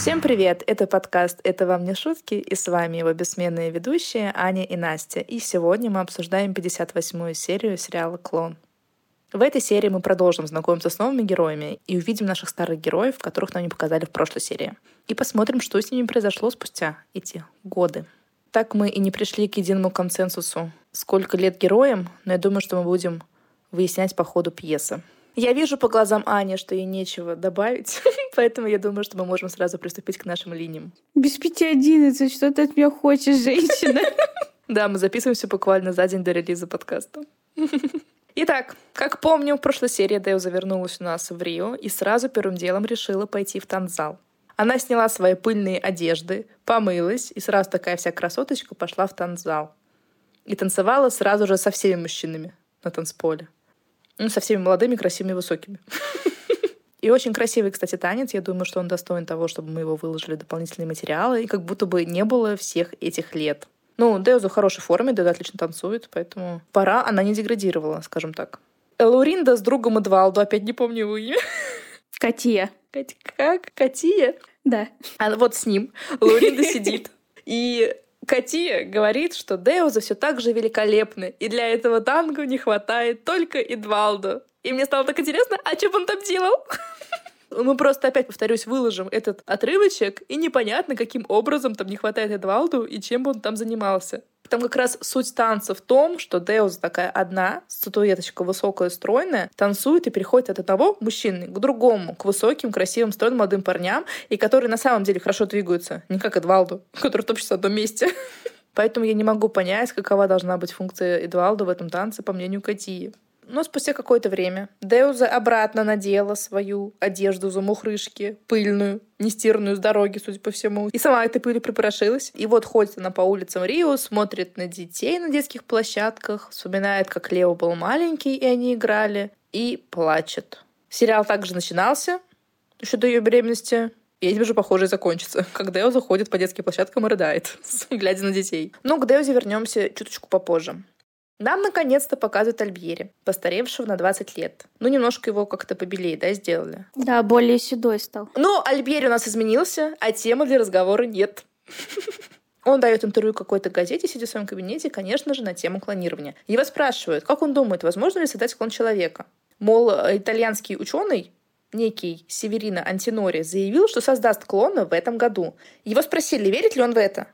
Всем привет! Это подкаст «Это вам не шутки» и с вами его бессменные ведущие Аня и Настя. И сегодня мы обсуждаем 58-ю серию сериала «Клон». В этой серии мы продолжим знакомиться с новыми героями и увидим наших старых героев, которых нам не показали в прошлой серии. И посмотрим, что с ними произошло спустя эти годы. Так мы и не пришли к единому консенсусу, сколько лет героям, но я думаю, что мы будем выяснять по ходу пьесы. Я вижу по глазам Ани, что ей нечего добавить, поэтому я думаю, что мы можем сразу приступить к нашим линиям. Без пяти одиннадцать, что ты от меня хочешь, женщина? Да, мы записываемся буквально за день до релиза подкаста. Итак, как помню, в прошлой серии Дэо завернулась у нас в Рио и сразу первым делом решила пойти в танцзал. Она сняла свои пыльные одежды, помылась и сразу такая вся красоточка пошла в танцзал. И танцевала сразу же со всеми мужчинами на танцполе. Ну, со всеми молодыми, красивыми, высокими. И очень красивый, кстати, танец. Я думаю, что он достоин того, чтобы мы его выложили дополнительные материалы. И как будто бы не было всех этих лет. Ну, Деозу в хорошей форме, Деоза отлично танцует, поэтому пора, она не деградировала, скажем так. Лауринда с другом Эдвалду, опять не помню его имя. Катия. Кать, как? Катия? Да. А вот с ним. Лауринда сидит. И Катия говорит, что Деоза все так же великолепны, и для этого танго не хватает только Эдвалду. И мне стало так интересно, а что он там делал? Мы просто опять, повторюсь, выложим этот отрывочек, и непонятно, каким образом там не хватает Эдвалду и чем бы он там занимался. Там как раз суть танца в том, что Деуза такая одна, статуэточка высокая, стройная, танцует и переходит от одного мужчины к другому, к высоким, красивым, стройным молодым парням, и которые на самом деле хорошо двигаются, не как Эдвалду, который топчется в одном месте. Поэтому я не могу понять, какова должна быть функция Эдвалду в этом танце, по мнению Катии. Но спустя какое-то время Деуза обратно надела свою одежду замухрышки, пыльную, нестиранную с дороги, судя по всему. И сама этой пыли припорошилась. И вот ходит она по улицам Рио, смотрит на детей на детских площадках, вспоминает, как Лео был маленький, и они играли, и плачет. Сериал также начинался еще до ее беременности. И этим же, похоже, и закончится, как Део заходит по детским площадкам и рыдает, глядя на детей. Но к Деозе вернемся чуточку попозже. Нам наконец-то показывают Альбьери, постаревшего на 20 лет. Ну, немножко его как-то побелее, да, сделали. Да, более седой стал. Ну, Альбьери у нас изменился, а темы для разговора нет. Он дает интервью какой-то газете, сидя в своем кабинете, конечно же, на тему клонирования. Его спрашивают, как он думает, возможно ли создать клон человека. Мол, итальянский ученый, некий Северино Антинори, заявил, что создаст клона в этом году. Его спросили, верит ли он в это.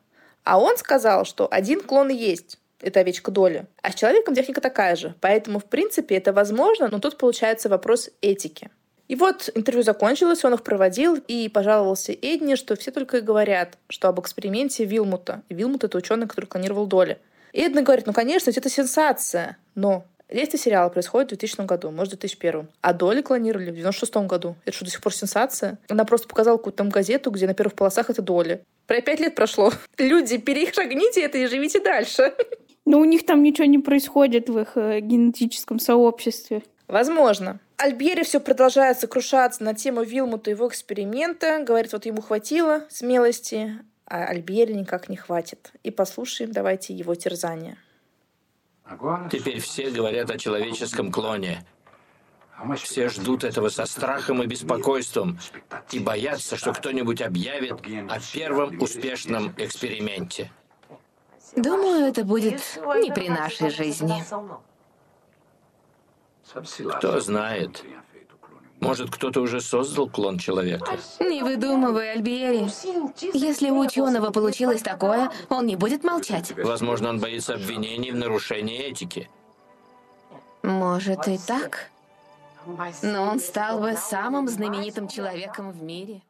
А он сказал, что один клон есть, это овечка Доли. А с человеком техника такая же. Поэтому, в принципе, это возможно, но тут получается вопрос этики. И вот интервью закончилось, он их проводил и пожаловался Эдни, что все только и говорят, что об эксперименте Вилмута. И Вилмут — это ученый, который клонировал Доли. И Эдна говорит, ну, конечно, это сенсация, но Действие сериала происходит в 2000 году, может, в 2001. А Доли клонировали в 96 году. Это что, до сих пор сенсация? Она просто показала какую-то там газету, где на первых полосах это Доли. Про пять лет прошло. Люди, перешагните это и живите дальше. Но у них там ничего не происходит в их э, генетическом сообществе. Возможно. Альбери все продолжает сокрушаться на тему Вилмута и его эксперимента. Говорит, вот ему хватило смелости, а Альбери никак не хватит. И послушаем давайте его терзания. Теперь все говорят о человеческом клоне. Все ждут этого со страхом и беспокойством и боятся, что кто-нибудь объявит о первом успешном эксперименте. Думаю, это будет не при нашей жизни. Кто знает. Может, кто-то уже создал клон человека? Не выдумывай, Альбиери. Если у ученого получилось такое, он не будет молчать. Возможно, он боится обвинений в нарушении этики. Может и так. Но он стал бы самым знаменитым человеком в мире.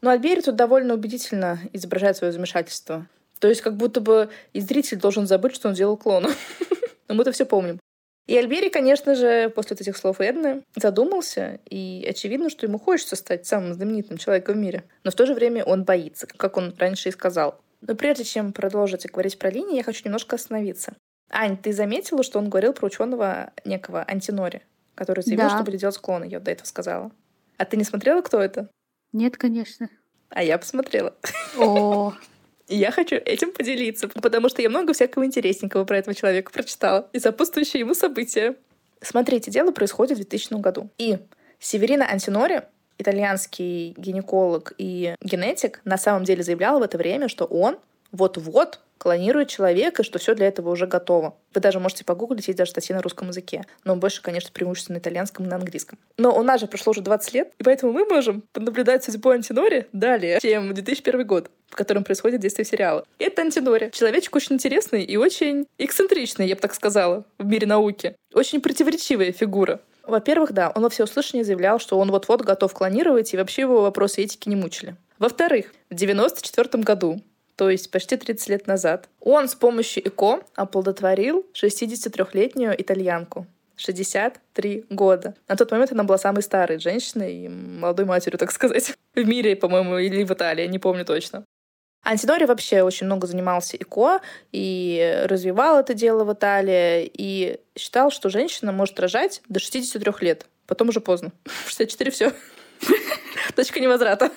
Но Альбери тут довольно убедительно изображает свое замешательство. То есть как будто бы и зритель должен забыть, что он делал клона. Но мы-то все помним. И Альбери, конечно же, после вот этих слов Эдны задумался, и очевидно, что ему хочется стать самым знаменитым человеком в мире. Но в то же время он боится, как он раньше и сказал. Но прежде чем продолжить говорить про линии, я хочу немножко остановиться. Ань, ты заметила, что он говорил про ученого некого Антинори, который заявил, да. что будет делать клоны? Я до этого сказала. А ты не смотрела, кто это? Нет, конечно. А я посмотрела. О, и я хочу этим поделиться, потому что я много всякого интересненького про этого человека прочитала и сопутствующие ему события. Смотрите, дело происходит в 2000 году. И Северина Антинори итальянский гинеколог и генетик на самом деле заявлял в это время, что он вот-вот клонирует человека, что все для этого уже готово. Вы даже можете погуглить, есть даже статьи на русском языке. Но больше, конечно, преимущественно на итальянском и на английском. Но у нас же прошло уже 20 лет, и поэтому мы можем наблюдать судьбу Антинори далее, чем 2001 год, в котором происходит действие сериала. Это Антинори. Человечек очень интересный и очень эксцентричный, я бы так сказала, в мире науки. Очень противоречивая фигура. Во-первых, да, он во всеуслышание заявлял, что он вот-вот готов клонировать, и вообще его вопросы этики не мучили. Во-вторых, в 94 году то есть почти 30 лет назад, он с помощью ЭКО оплодотворил 63-летнюю итальянку. 63 года. На тот момент она была самой старой женщиной и молодой матерью, так сказать, в мире, по-моему, или в Италии, не помню точно. Антидори вообще очень много занимался ИКО и развивал это дело в Италии, и считал, что женщина может рожать до 63 лет. Потом уже поздно. 64 все. Точка невозврата.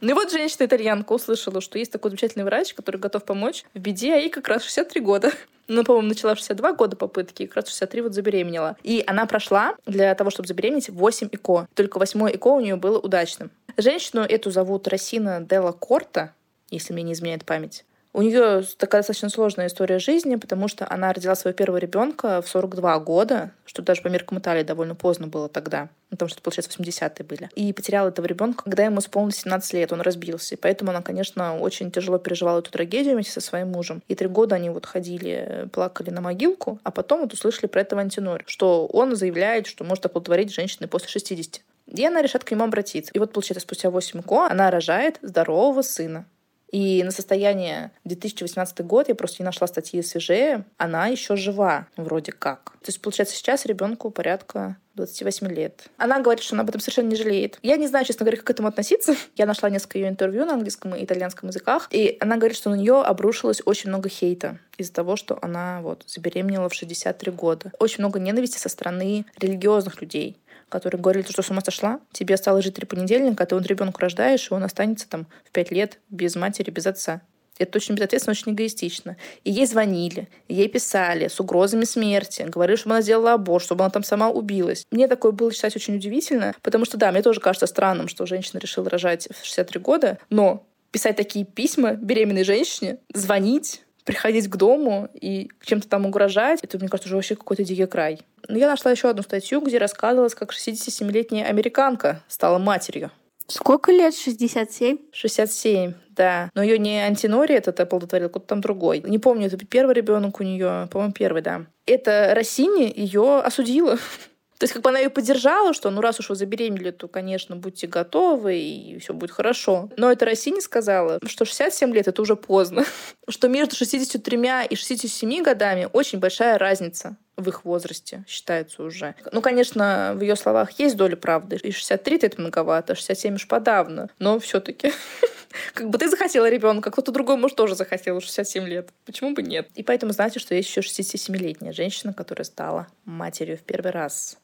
Ну и вот женщина-итальянка услышала, что есть такой замечательный врач, который готов помочь в беде, а ей как раз 63 года. Ну, по-моему, начала в 62 года попытки, и как раз в 63 вот забеременела. И она прошла для того, чтобы забеременеть 8 ЭКО. Только восьмое ЭКО у нее было удачным. Женщину эту зовут Росина Делла Корта, если мне не изменяет память. У нее такая достаточно сложная история жизни, потому что она родила своего первого ребенка в 42 года, что даже по меркам Италии довольно поздно было тогда, потому что, получается, 80-е были. И потеряла этого ребенка, когда ему исполнилось 17 лет, он разбился. И поэтому она, конечно, очень тяжело переживала эту трагедию вместе со своим мужем. И три года они вот ходили, плакали на могилку, а потом вот услышали про этого антинори, что он заявляет, что может оплодотворить женщины после 60. И она решает к нему обратиться. И вот, получается, спустя 8 год она рожает здорового сына. И на состояние 2018 год, я просто не нашла статьи свежее, она еще жива, вроде как. То есть, получается, сейчас ребенку порядка 28 лет. Она говорит, что она об этом совершенно не жалеет. Я не знаю, честно говоря, как к этому относиться. Я нашла несколько ее интервью на английском и итальянском языках, и она говорит, что на нее обрушилось очень много хейта из-за того, что она вот забеременела в 63 года. Очень много ненависти со стороны религиозных людей которые говорили, что с ума сошла, тебе осталось жить три понедельника, а ты он ребенку рождаешь, и он останется там в пять лет без матери, без отца. Это очень безответственно, очень эгоистично. И ей звонили, ей писали с угрозами смерти, говорили, чтобы она сделала аборт, чтобы она там сама убилась. Мне такое было читать очень удивительно, потому что, да, мне тоже кажется странным, что женщина решила рожать в 63 года, но писать такие письма беременной женщине, звонить, приходить к дому и чем-то там угрожать, это, мне кажется, уже вообще какой-то дикий край. Но я нашла еще одну статью, где рассказывалось, как 67-летняя американка стала матерью. Сколько лет? 67? 67, да. Но ее не антинори этот оплодотворил, кто-то там другой. Не помню, это первый ребенок у нее, по-моему, первый, да. Это Россини ее осудила. То есть как бы она ее поддержала, что ну раз уж вы забеременели, то, конечно, будьте готовы, и все будет хорошо. Но это Россия сказала, что 67 лет — это уже поздно. Что между 63 и 67 годами очень большая разница в их возрасте считается уже. Ну, конечно, в ее словах есть доля правды. И 63 это многовато, 67 уж подавно. Но все таки как бы ты захотела ребенка, кто-то другой, может, тоже захотел 67 лет. Почему бы нет? И поэтому знаете, что есть еще 67-летняя женщина, которая стала матерью в первый раз.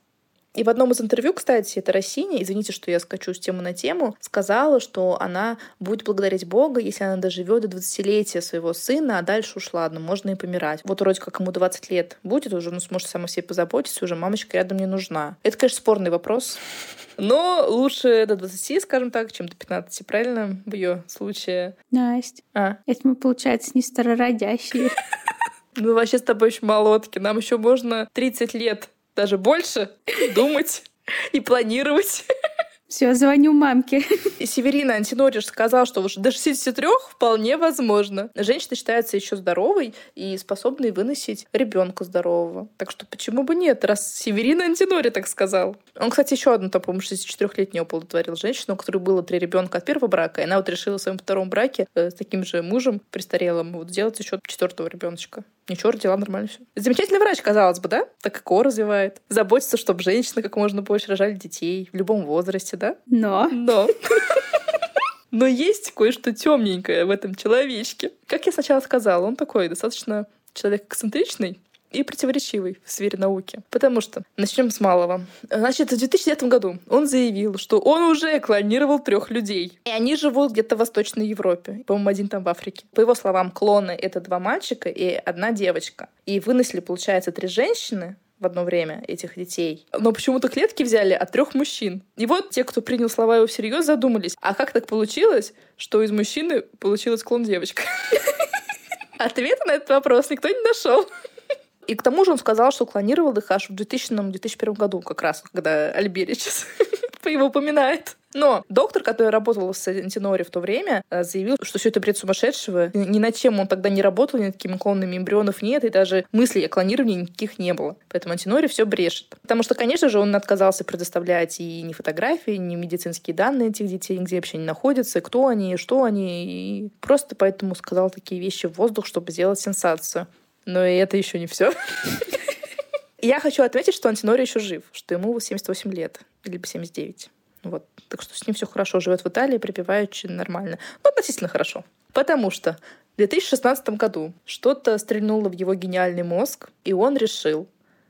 И в одном из интервью, кстати, это Россини, извините, что я скачу с темы на тему, сказала, что она будет благодарить Бога, если она доживет до 20-летия своего сына, а дальше уж ладно, можно и помирать. Вот вроде как ему 20 лет будет, уже ну, сможет сама себе позаботиться, уже мамочка рядом не нужна. Это, конечно, спорный вопрос. Но лучше до 20, скажем так, чем до 15, правильно? В ее случае. Настя, а? это мы, получается, не старородящие. Мы вообще с тобой еще молодки. Нам еще можно 30 лет даже больше думать и планировать. Все, звоню мамке. Северина Антинориш сказал, что уже до 63 вполне возможно. Женщина считается еще здоровой и способной выносить ребенка здорового. Так что почему бы нет, раз Северина Антинори так сказал. Он, кстати, еще одну, по-моему, 64-летнюю оплодотворил женщину, у которой было три ребенка от первого брака, и она вот решила в своем втором браке э, с таким же мужем престарелым вот сделать еще четвертого ребеночка. Ничего, родила нормально все. Замечательный врач, казалось бы, да? Так как он развивает. Заботится, чтобы женщины как можно больше рожали детей в любом возрасте, да? Но. Но. Но есть кое-что темненькое в этом человечке. Как я сначала сказала, он такой достаточно человек эксцентричный, и противоречивый в сфере науки. Потому что, начнем с малого. Значит, в 2009 году он заявил, что он уже клонировал трех людей. И они живут где-то в Восточной Европе. По-моему, один там в Африке. По его словам, клоны — это два мальчика и одна девочка. И вынесли, получается, три женщины в одно время этих детей. Но почему-то клетки взяли от трех мужчин. И вот те, кто принял слова его всерьез, задумались, а как так получилось, что из мужчины получилась клон девочка? Ответа на этот вопрос никто не нашел. И к тому же он сказал, что клонировал их аж в 2000-2001 году, как раз, когда Альбери сейчас его упоминает. Но доктор, который работал с Антинори в то время, э, заявил, что все это бред сумасшедшего. Ни над чем он тогда не работал, ни над какими клонными эмбрионов нет, и даже мыслей о клонировании никаких не было. Поэтому Антинори все брешет. Потому что, конечно же, он отказался предоставлять и ни фотографии, ни медицинские данные этих детей, где вообще они находятся, кто они, что они. И просто поэтому сказал такие вещи в воздух, чтобы сделать сенсацию. Но и это еще не все. Я хочу отметить, что Антинори еще жив, что ему 78 лет, либо 79. Вот. Так что с ним все хорошо. Живет в Италии, припеваючи нормально. Ну, относительно хорошо. Потому что в 2016 году что-то стрельнуло в его гениальный мозг, и он решил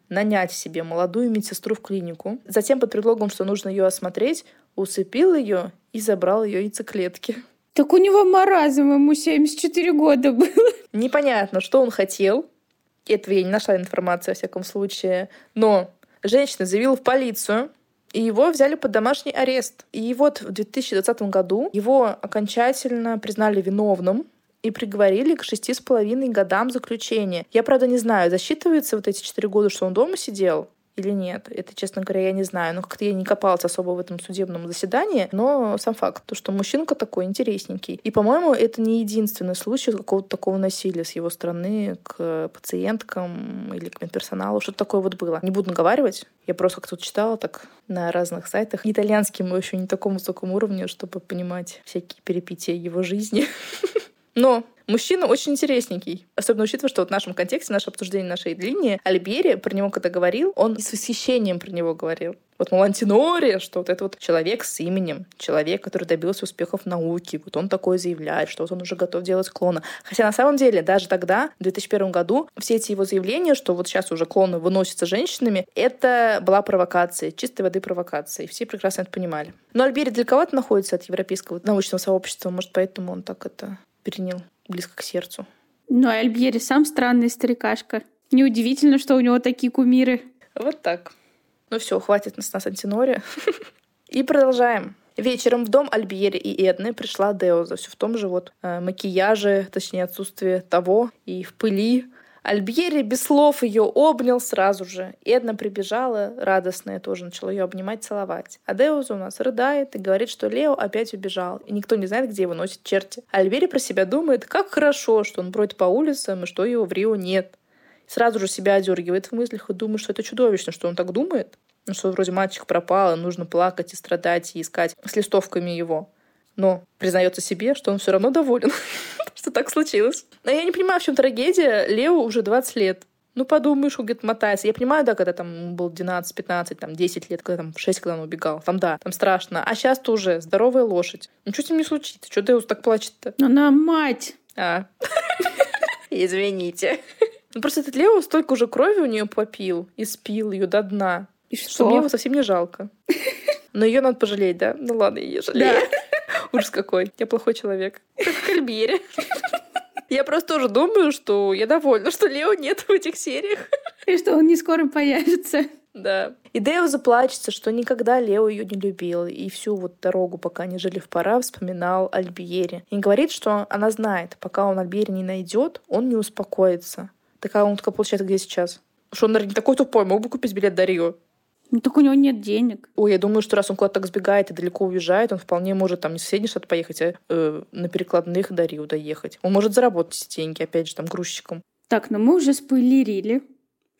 нанять себе молодую медсестру в клинику. Затем под предлогом, что нужно ее осмотреть, усыпил ее и забрал ее яйцеклетки. Так у него маразм, ему 74 года было. Непонятно, что он хотел. Этого я не нашла информации, во всяком случае. Но женщина заявила в полицию, и его взяли под домашний арест. И вот в 2020 году его окончательно признали виновным и приговорили к шести с половиной годам заключения. Я, правда, не знаю, засчитывается вот эти четыре года, что он дома сидел, или нет. Это, честно говоря, я не знаю. Ну, как-то я не копалась особо в этом судебном заседании, но сам факт, то, что мужчинка такой интересненький. И, по-моему, это не единственный случай какого-то такого насилия с его стороны к пациенткам или к медперсоналу. Что-то такое вот было. Не буду наговаривать. Я просто как-то читала так на разных сайтах. Итальянский мы еще не такому высокому уровню, чтобы понимать всякие перипетии его жизни. Но Мужчина очень интересненький. Особенно учитывая, что вот в нашем контексте, наше обсуждение нашей линии, Альбери про него когда говорил, он с восхищением про него говорил. Вот, мол, Антинори, что вот это вот человек с именем, человек, который добился успехов в науке, вот он такое заявляет, что вот он уже готов делать клона. Хотя на самом деле даже тогда, в 2001 году, все эти его заявления, что вот сейчас уже клоны выносятся женщинами, это была провокация, чистой воды провокация. И все прекрасно это понимали. Но Альбери далековато находится от европейского научного сообщества, может, поэтому он так это перенял близко к сердцу. Ну, а Альбьери сам странный старикашка. Неудивительно, что у него такие кумиры. Вот так. Ну все, хватит нас нас антинори. И продолжаем. Вечером в дом Альбьери и Эдны пришла Деоза. Все в том же вот э, макияже, точнее отсутствие того, и в пыли, Альбьери без слов ее обнял сразу же. Эдна прибежала, радостная тоже, начала ее обнимать, целовать. А Деуза у нас рыдает и говорит, что Лео опять убежал, и никто не знает, где его носит черти. Альбери про себя думает, как хорошо, что он бродит по улицам, и что его в Рио нет. Сразу же себя одергивает в мыслях и думает, что это чудовищно, что он так думает. Ну, что вроде мальчик пропал, и нужно плакать и страдать, и искать с листовками его но признается себе, что он все равно доволен, что так случилось. Но я не понимаю, в чем трагедия. Лео уже 20 лет. Ну, подумаешь, он где-то мотается. Я понимаю, да, когда там был 12, 15, там 10 лет, когда там 6, когда он убегал. Там, да, там страшно. А сейчас-то уже здоровая лошадь. Ничего с ним не случится. Что Деус так плачет-то? Она мать. А. Извините. Ну, просто этот Лео столько уже крови у нее попил и спил ее до дна. И что? Что мне его совсем не жалко. Но ее надо пожалеть, да? Ну ладно, я ее жалею. Да. Ужас какой. Я плохой человек. Как в Кальбере. Я просто тоже думаю, что я довольна, что Лео нет в этих сериях. И что он не скоро появится. Да. И Дэйв заплачется, что никогда Лео ее не любил. И всю вот дорогу, пока они жили в пора, вспоминал Альбиере. И говорит, что она знает, пока он Альбиере не найдет, он не успокоится. Такая он такая получается, где сейчас? Что он, наверное, не такой тупой, мог бы купить билет до Рио. Ну так у него нет денег. Ой, я думаю, что раз он куда-то так сбегает и далеко уезжает, он вполне может там не в соседний штат поехать, а э, на перекладных до Рио доехать. Он может заработать деньги, опять же, там, грузчиком. Так, но мы уже спойлерили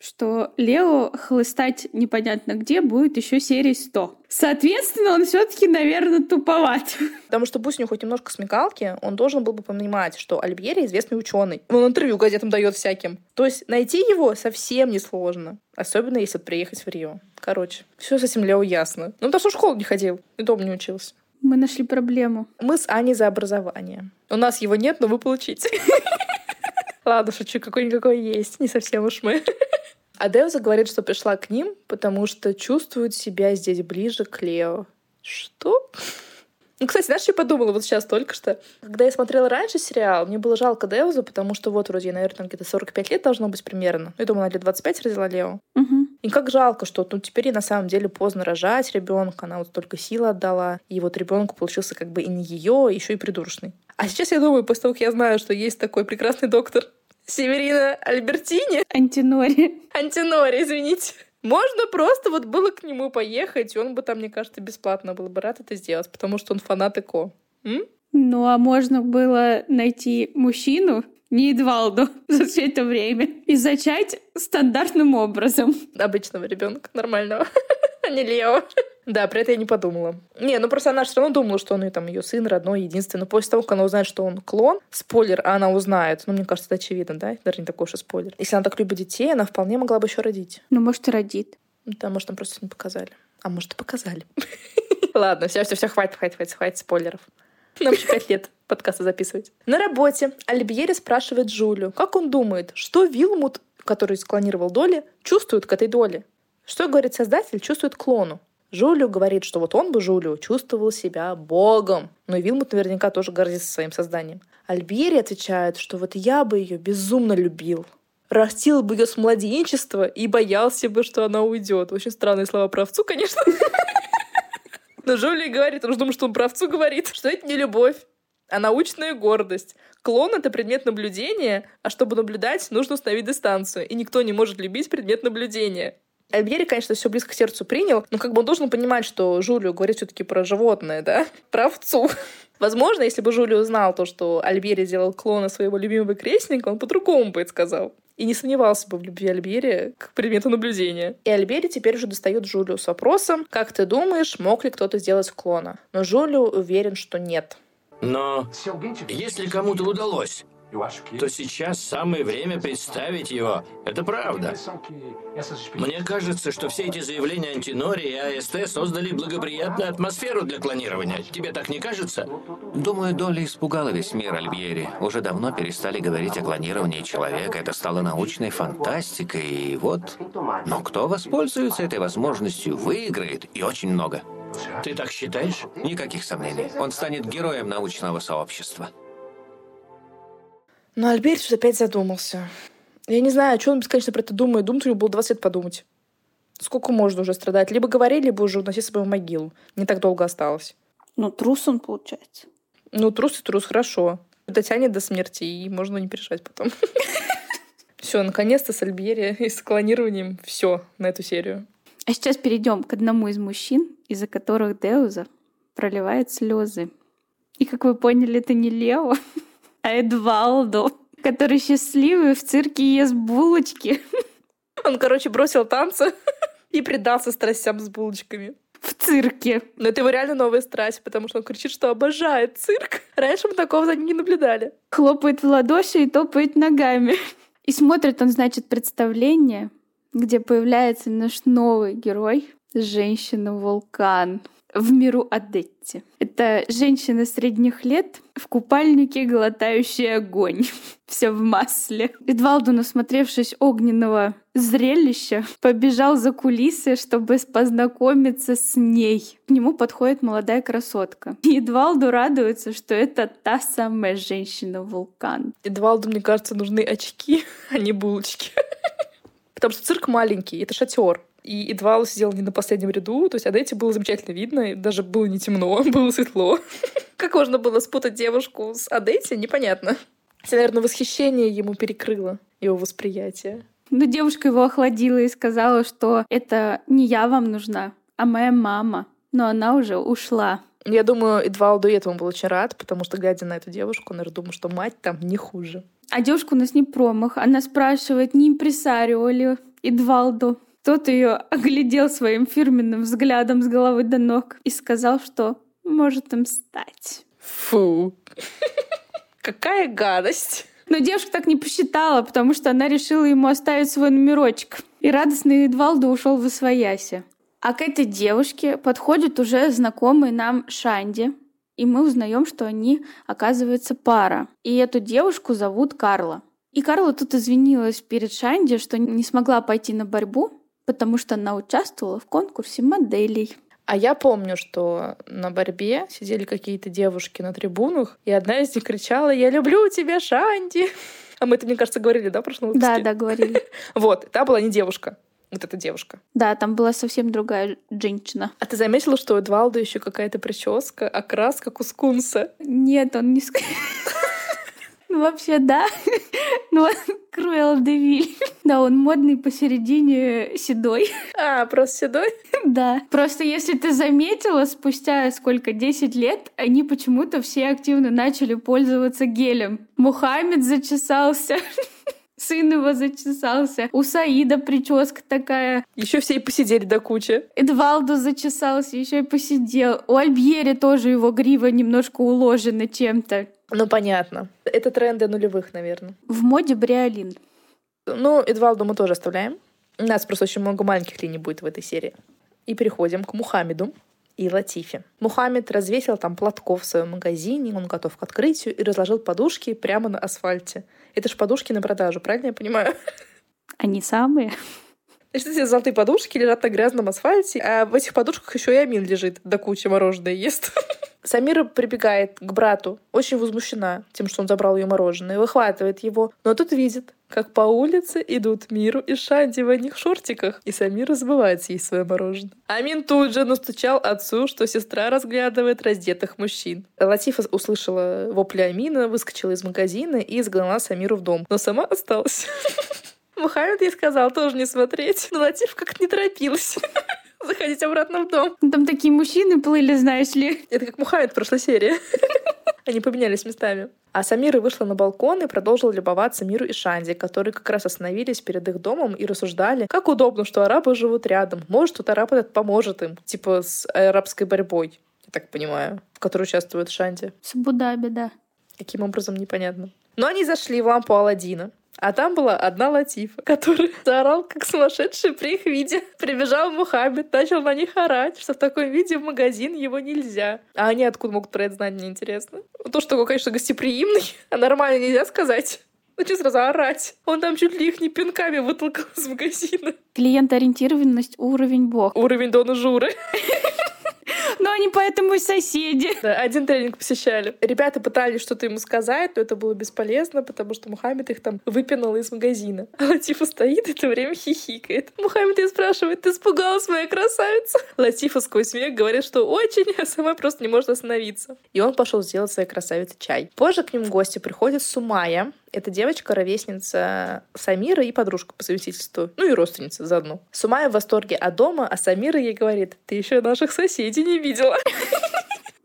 что Лео хлыстать непонятно где будет еще серии 100. Соответственно, он все-таки, наверное, туповат. Потому что пусть у него хоть немножко смекалки, он должен был бы понимать, что Альбьери известный ученый. Он интервью газетам дает всяким. То есть найти его совсем несложно. Особенно если приехать в Рио. Короче, все с этим Лео ясно. Ну, потому что в школу не ходил и дома не учился. Мы нашли проблему. Мы с Аней за образование. У нас его нет, но вы получите. Ладно, шучу, какой-никакой есть. Не совсем уж мы. А Деуза говорит, что пришла к ним, потому что чувствует себя здесь ближе к Лео. Что? Ну, кстати, знаешь, я подумала вот сейчас только что? Когда я смотрела раньше сериал, мне было жалко Деузу, потому что вот вроде, наверное, где-то 45 лет должно быть примерно. Я думала, она лет 25 родила Лео. Угу. И как жалко, что ну, теперь ей на самом деле поздно рожать ребенка, она вот только силы отдала, и вот ребенку получился как бы и не ее, еще и придурочный. А сейчас я думаю, после того, как я знаю, что есть такой прекрасный доктор Северина Альбертини. Антинори. Антинори, извините. Можно просто вот было к нему поехать, и он бы там, мне кажется, бесплатно был бы рад это сделать, потому что он фанат ЭКО. М? Ну, а можно было найти мужчину, не Эдвалду за все это время, и зачать стандартным образом. Обычного ребенка, нормального, а не Лео. Да, про это я не подумала. Не, ну просто она все равно думала, что он и там ее сын родной, единственный. Но после того, как она узнает, что он клон, спойлер, а она узнает. Ну, мне кажется, это очевидно, да? Даже не такой уж и спойлер. Если она так любит детей, она вполне могла бы еще родить. Ну, может, и родит. Да, может, нам просто не показали. А может, и показали. Ладно, все, все, все, хватит, хватит, хватит, хватит спойлеров. Нам еще пять лет подкасты записывать. На работе Альбьери спрашивает Джулию, как он думает, что Вилмут, который склонировал Доли, чувствует к этой Доле? Что, говорит создатель, чувствует клону? Жулю говорит, что вот он бы, Жулю, чувствовал себя богом. Но и Вилмут наверняка тоже гордится своим созданием. Альбьери отвечает, что вот я бы ее безумно любил. Растил бы ее с младенчества и боялся бы, что она уйдет. Очень странные слова про овцу, конечно. Но Жули говорит, он же думает, что он про овцу говорит, что это не любовь, а научная гордость. Клон — это предмет наблюдения, а чтобы наблюдать, нужно установить дистанцию. И никто не может любить предмет наблюдения. Альбери, конечно, все близко к сердцу принял, но как бы он должен понимать, что Жулио говорит все-таки про животное, да, про овцу. Возможно, если бы Жулио узнал то, что Альбери сделал клона своего любимого крестника, он по-другому бы это сказал. И не сомневался бы в любви Альбери к предмету наблюдения. И Альбери теперь уже достает Жулио с вопросом, как ты думаешь, мог ли кто-то сделать клона? Но Жулио уверен, что нет. Но если кому-то удалось, то сейчас самое время представить его. Это правда. Мне кажется, что все эти заявления Антинори и АСТ создали благоприятную атмосферу для клонирования. Тебе так не кажется? Думаю, Долли испугала весь мир Альбьери. Уже давно перестали говорить о клонировании человека. Это стало научной фантастикой, и вот... Но кто воспользуется этой возможностью, выиграет, и очень много. Ты так считаешь? Никаких сомнений. Он станет героем научного сообщества. Но Альбертус опять задумался. Я не знаю, что он бесконечно про это думает. Думать у него было 20 лет подумать. Сколько можно уже страдать? Либо говори, либо уже уноси с собой в могилу. Не так долго осталось. Ну, трус он, получается. Ну, трус и трус, хорошо. Дотянет до смерти, и можно не переживать потом. Все, наконец-то с Альбьери и с клонированием все на эту серию. А сейчас перейдем к одному из мужчин, из-за которых Деуза проливает слезы. И, как вы поняли, это не Лео, Эдвалдо, который счастливый в цирке ест булочки. Он, короче, бросил танцы и предался страстям с булочками. В цирке. Но это его реально новая страсть, потому что он кричит, что обожает цирк. Раньше мы такого за ним не наблюдали. Хлопает в ладоши и топает ногами. И смотрит он, значит, представление, где появляется наш новый герой, женщина-вулкан в миру Адетти. Это женщина средних лет в купальнике, глотающая огонь. Все в масле. Эдвалду, насмотревшись огненного зрелища, побежал за кулисы, чтобы познакомиться с ней. К нему подходит молодая красотка. И Эдвалду радуется, что это та самая женщина-вулкан. Эдвалду, мне кажется, нужны очки, а не булочки. Потому что цирк маленький, это шатер. И Эдвал сидел не на последнем ряду, то есть Адетти было замечательно видно, даже было не темно, было светло. Как можно было спутать девушку с Адетти, непонятно. Хотя, наверное, восхищение ему перекрыло его восприятие. Но девушка его охладила и сказала, что это не я вам нужна, а моя мама. Но она уже ушла. Я думаю, Эдвалду этому был очень рад, потому что, глядя на эту девушку, он наверное, думал, что мать там не хуже. А девушка у нас не промах. Она спрашивает, не импресарио ли Эдвалду. Тот ее оглядел своим фирменным взглядом с головы до ног и сказал, что может им стать. Фу. Какая гадость. Но девушка так не посчитала, потому что она решила ему оставить свой номерочек. И радостный Эдвалду ушел в освояси. А к этой девушке подходит уже знакомый нам Шанди, и мы узнаем, что они, оказывается, пара. И эту девушку зовут Карла. И Карла тут извинилась перед Шанди, что не смогла пойти на борьбу, потому что она участвовала в конкурсе моделей. А я помню, что на борьбе сидели какие-то девушки на трибунах, и одна из них кричала «Я люблю тебя, Шанди!» А мы это, мне кажется, говорили, да, в прошлом выпуске? Да, да, говорили. Вот, та была не девушка. Вот эта девушка. Да, там была совсем другая женщина. А ты заметила, что у Эдвалда еще какая-то прическа, окрас, как у скунса? Нет, он не... Ну, вообще, да. Ну, Круэлл Девиль. Да, он модный посередине седой. А, просто седой? Да. Просто если ты заметила, спустя сколько, 10 лет, они почему-то все активно начали пользоваться гелем. Мухаммед зачесался. Сын его зачесался. У Саида прическа такая. Еще все и посидели до кучи. Эдвалду зачесался, еще и посидел. У Альбьери тоже его грива немножко уложена чем-то. Ну, понятно. Это тренды нулевых, наверное. В моде бриолин. Ну, Эдвалду мы тоже оставляем. У нас просто очень много маленьких линий будет в этой серии. И переходим к Мухаммеду и Латифе. Мухаммед развесил там платков в своем магазине, он готов к открытию и разложил подушки прямо на асфальте. Это ж подушки на продажу, правильно я понимаю? Они самые. Значит, эти золотые подушки лежат на грязном асфальте, а в этих подушках еще и Амин лежит, до кучи мороженое ест. Самира прибегает к брату, очень возмущена тем, что он забрал ее мороженое, выхватывает его. Но тут видит, как по улице идут Миру и Шанди в одних шортиках, и Самира забывает съесть свое мороженое. Амин тут же настучал отцу, что сестра разглядывает раздетых мужчин. Латифа услышала вопли Амина, выскочила из магазина и изгнала Самиру в дом, но сама осталась. Мухаммед ей сказал тоже не смотреть, но Латиф как-то не торопилась заходить обратно в дом. Там такие мужчины плыли, знаешь ли. Это как Мухаммед в прошлой серии. Они поменялись местами. А Самира вышла на балкон и продолжила любоваться Миру и Шанди, которые как раз остановились перед их домом и рассуждали, как удобно, что арабы живут рядом. Может, тут араб этот поможет им, типа с арабской борьбой, я так понимаю, в которой участвует Шанди. С Абу-Даби, да. Каким образом, непонятно. Но они зашли в лампу Алладина. А там была одна Латифа, которая заорал, как сумасшедший при их виде. Прибежал Мухаммед, начал на них орать, что в таком виде в магазин его нельзя. А они откуда могут про это знать, мне интересно. То, что он, конечно, гостеприимный, а нормально нельзя сказать. Ну что сразу орать? Он там чуть ли их не пинками вытолкал из магазина. Клиент-ориентированность уровень бог. Уровень Дона Журы. Но они поэтому и соседи. Да, один тренинг посещали. Ребята пытались что-то ему сказать, но это было бесполезно, потому что Мухаммед их там выпинал из магазина. А Латифа стоит это время хихикает. Мухаммед ее спрашивает, ты испугалась, моя красавица? Латифа сквозь смех говорит, что очень, а сама просто не может остановиться. И он пошел сделать своей красавице чай. Позже к ним в гости приходит Сумая, это девочка, ровесница Самира и подружка по совместительству. Ну и родственница заодно. Сумая в восторге от дома, а Самира ей говорит, ты еще наших соседей не видела.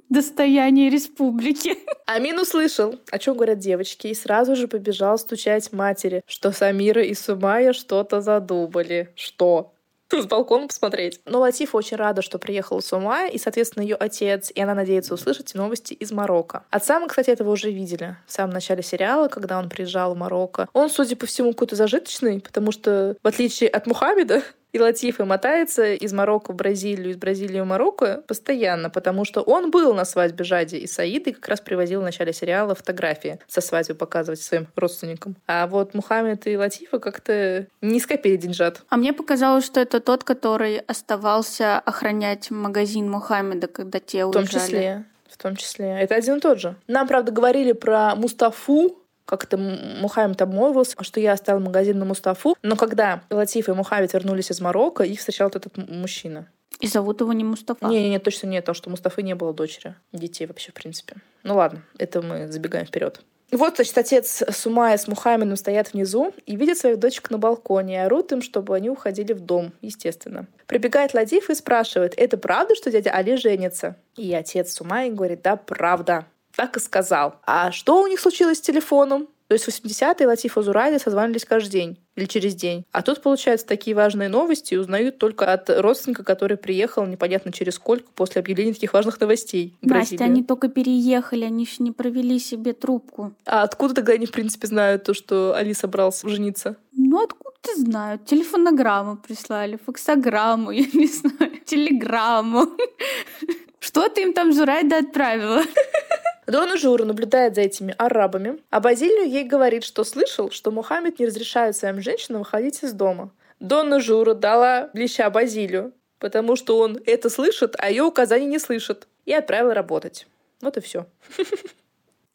Достояние республики. Амин услышал, о чем говорят девочки, и сразу же побежал стучать матери, что Самира и Сумая что-то задумали. Что? с балкона посмотреть. Но Латифа очень рада, что приехала с ума, и, соответственно, ее отец, и она надеется услышать новости из Марокко. Отца мы, кстати, этого уже видели в самом начале сериала, когда он приезжал в Марокко. Он, судя по всему, какой-то зажиточный, потому что, в отличие от Мухаммеда, и Латифа мотается из Марокко в Бразилию, из Бразилии в Марокко постоянно, потому что он был на свадьбе Жади и Саиды и как раз привозил в начале сериала фотографии со свадьбы показывать своим родственникам. А вот Мухаммед и Латифа как-то не скопили деньжат. А мне показалось, что это тот, который оставался охранять магазин Мухаммеда, когда те уезжали. В том числе. В том числе. Это один и тот же. Нам, правда, говорили про Мустафу, как-то Мухаммед обмолвился, что я оставил магазин на Мустафу. Но когда Латиф и Мухаммед вернулись из Марокко, их встречал этот мужчина. И зовут его не Мустафа? Не, не, точно нет, потому что Мустафы не было дочери, детей вообще, в принципе. Ну ладно, это мы забегаем вперед. Вот, значит, отец Сумая с Мухаммедом стоят внизу и видят своих дочек на балконе и орут им, чтобы они уходили в дом, естественно. Прибегает Ладиф и спрашивает, это правда, что дядя Али женится? И отец Сумая говорит, да, правда так и сказал. А что у них случилось с телефоном? То есть в 80-е Латиф и Зурайда созванивались каждый день или через день. А тут, получается, такие важные новости узнают только от родственника, который приехал непонятно через сколько после объявления таких важных новостей. Настя, они только переехали, они еще не провели себе трубку. А откуда тогда они, в принципе, знают то, что Али собрался жениться? Ну, откуда ты знают? Телефонограмму прислали, факсограмму, я не знаю, телеграмму. Что ты им там, Зурайда, отправила? Дона Жура наблюдает за этими арабами, а Базилию ей говорит, что слышал, что Мухаммед не разрешает своим женщинам выходить из дома. Дона Жура дала леща Базилию, потому что он это слышит, а ее указаний не слышит, и отправила работать. Вот и все.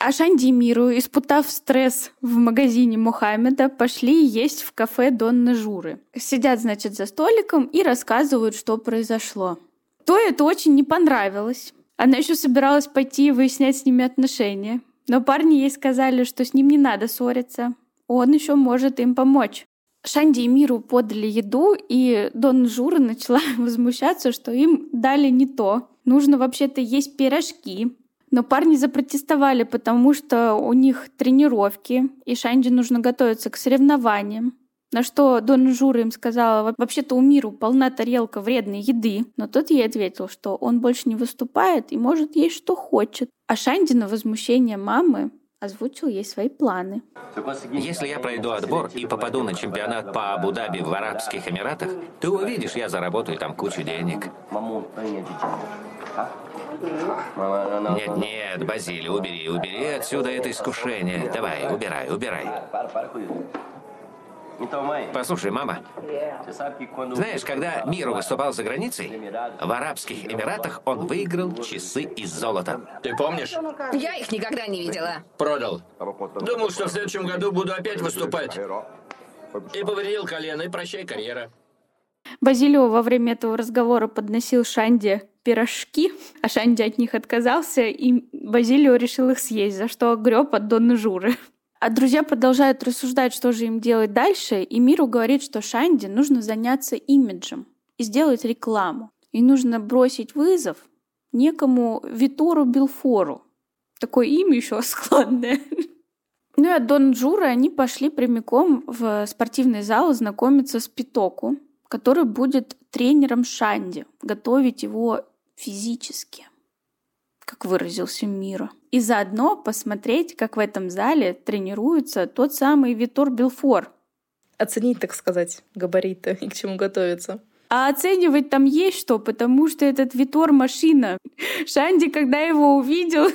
А Шанди испытав стресс в магазине Мухаммеда, пошли есть в кафе Донна Журы. Сидят, значит, за столиком и рассказывают, что произошло. То это очень не понравилось. Она еще собиралась пойти и выяснять с ними отношения. Но парни ей сказали, что с ним не надо ссориться. Он еще может им помочь. Шанди и Миру подали еду, и Дон Жура начала возмущаться, что им дали не то. Нужно вообще-то есть пирожки. Но парни запротестовали, потому что у них тренировки, и Шанди нужно готовиться к соревнованиям. На что Дон Жура им сказала, вообще-то у Миру полна тарелка вредной еды. Но тот ей ответил, что он больше не выступает и может есть что хочет. А Шанди на возмущение мамы озвучил ей свои планы. Если я пройду отбор и попаду на чемпионат по Абу-Даби в Арабских Эмиратах, ты увидишь, я заработаю там кучу денег. Нет, нет, Базиль, убери, убери отсюда это искушение. Давай, убирай, убирай. Послушай, мама, знаешь, когда Миру выступал за границей, в Арабских Эмиратах он выиграл часы из золота. Ты помнишь? Я их никогда не видела. Продал. Думал, что в следующем году буду опять выступать. И повредил колено, и прощай карьера. Базилио во время этого разговора подносил Шанде пирожки, а Шанди от них отказался, и Базилио решил их съесть, за что греб от Донны Журы. А друзья продолжают рассуждать, что же им делать дальше, и Миру говорит, что Шанди нужно заняться имиджем и сделать рекламу. И нужно бросить вызов некому Витору Билфору. Такое имя еще складное. Ну и от Дон Джура они пошли прямиком в спортивный зал знакомиться с Питоку, который будет тренером Шанди, готовить его физически как выразился Мира. И заодно посмотреть, как в этом зале тренируется тот самый Витор Белфор. Оценить, так сказать, габариты и к чему готовиться. А оценивать там есть что, потому что этот Витор машина. Шанди, когда его увидел,